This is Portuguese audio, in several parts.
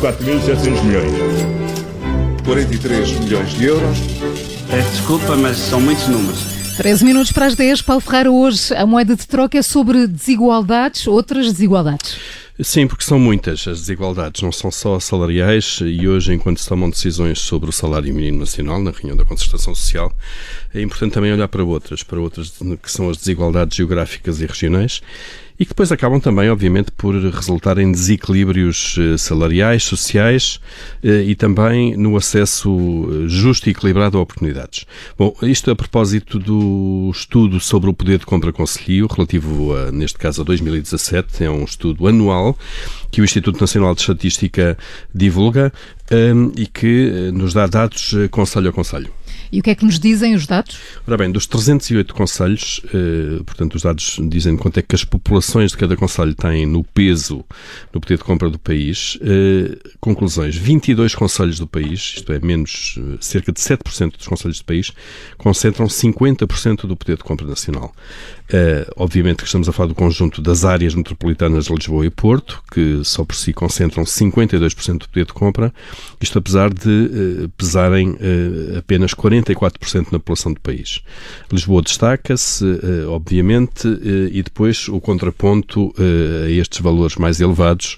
4.700 milhões. 43 milhões de euros. Peço desculpa, mas são muitos números. 13 minutos para as 10. Paulo Ferreira, hoje a moeda de troca é sobre desigualdades, outras desigualdades. Sim, porque são muitas as desigualdades, não são só salariais e hoje, enquanto se tomam decisões sobre o salário mínimo nacional, na reunião da concertação social, é importante também olhar para outras, para outras que são as desigualdades geográficas e regionais e que depois acabam também, obviamente, por resultar em desequilíbrios eh, salariais, sociais eh, e também no acesso eh, justo e equilibrado a oportunidades. Bom, isto a propósito do estudo sobre o poder de compra conselho, relativo, a, neste caso, a 2017, é um estudo anual que o Instituto Nacional de Estatística divulga e que nos dá dados conselho a conselho. E o que é que nos dizem os dados? Ora bem, dos 308 conselhos, eh, portanto, os dados dizem quanto é que as populações de cada conselho têm no peso, no poder de compra do país. Eh, conclusões: 22 conselhos do país, isto é, menos eh, cerca de 7% dos conselhos do país, concentram 50% do poder de compra nacional. Obviamente que estamos a falar do conjunto das áreas metropolitanas de Lisboa e Porto, que só por si concentram 52% do poder de compra, isto apesar de pesarem apenas 44% na população do país. Lisboa destaca-se, obviamente, e depois o contraponto a estes valores mais elevados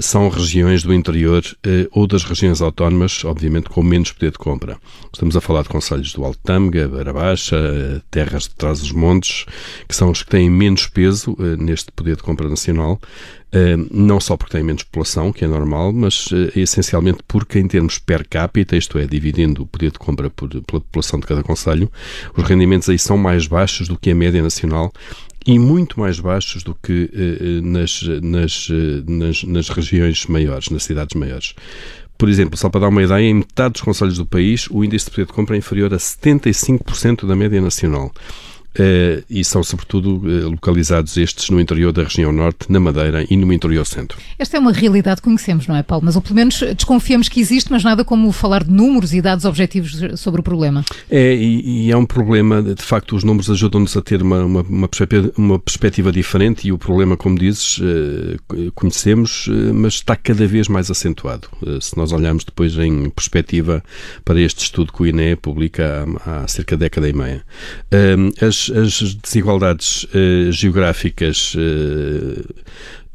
são regiões do interior ou das regiões autónomas, obviamente com menos poder de compra. Estamos a falar de conselhos do Alto Tâmega, Beira Baixa, Terras de Trás-os-Montes, que são os que têm menos peso neste poder de compra nacional, não só porque têm menos população, que é normal, mas uh, essencialmente porque, em termos per capita, isto é, dividindo o poder de compra por, pela população de cada conselho, os rendimentos aí são mais baixos do que a média nacional e muito mais baixos do que nas, nas, nas, nas regiões maiores, nas cidades maiores. Por exemplo, só para dar uma ideia, em metade dos conselhos do país, o índice de poder de compra é inferior a 75% da média nacional. Uh, e são sobretudo uh, localizados estes no interior da região norte, na Madeira e no interior centro. Esta é uma realidade que conhecemos, não é, Paulo? Mas ou pelo menos desconfiamos que existe, mas nada como falar de números e dados objetivos sobre o problema. É, e, e é um problema, de facto, os números ajudam-nos a ter uma, uma, uma, perspectiva, uma, perspectiva, diferente e o problema, como dizes, uh, conhecemos, mas está cada vez mais acentuado. se nós olharmos depois em perspectiva para este estudo que o INE publica há, há cerca de década e meia. as as, desigualdades uh, geográficas uh,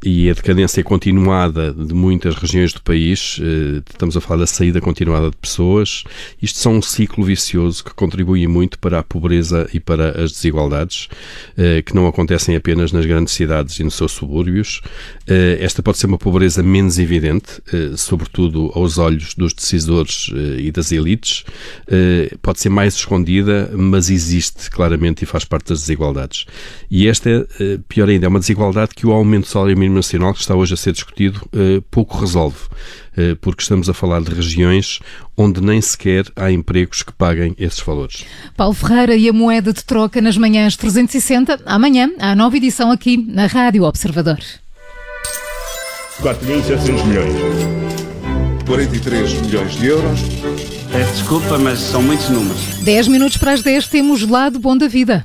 e a decadência continuada de muitas regiões do país, eh, estamos a falar da saída continuada de pessoas, isto são um ciclo vicioso que contribui muito para a pobreza e para as desigualdades, eh, que não acontecem apenas nas grandes cidades e nos seus subúrbios. Eh, esta pode ser uma pobreza menos evidente, sobretudo aos olhos dos decisores e das elites, pode ser mais escondida, mas existe claramente e faz parte das desigualdades. E esta, pior ainda, é uma desigualdade que o aumento do salário mínimo mínimo nacional que está hoje a ser discutido eh, pouco resolve, eh, porque estamos a falar de regiões onde nem sequer há empregos que paguem esses valores. Paulo Ferreira e a moeda de troca nas manhãs 360. Amanhã há nova edição aqui na Rádio Observador. 4.700 milhões. 43 milhões de euros. Peço desculpa, mas são muitos números. 10 minutos para as 10 temos lado bom da vida.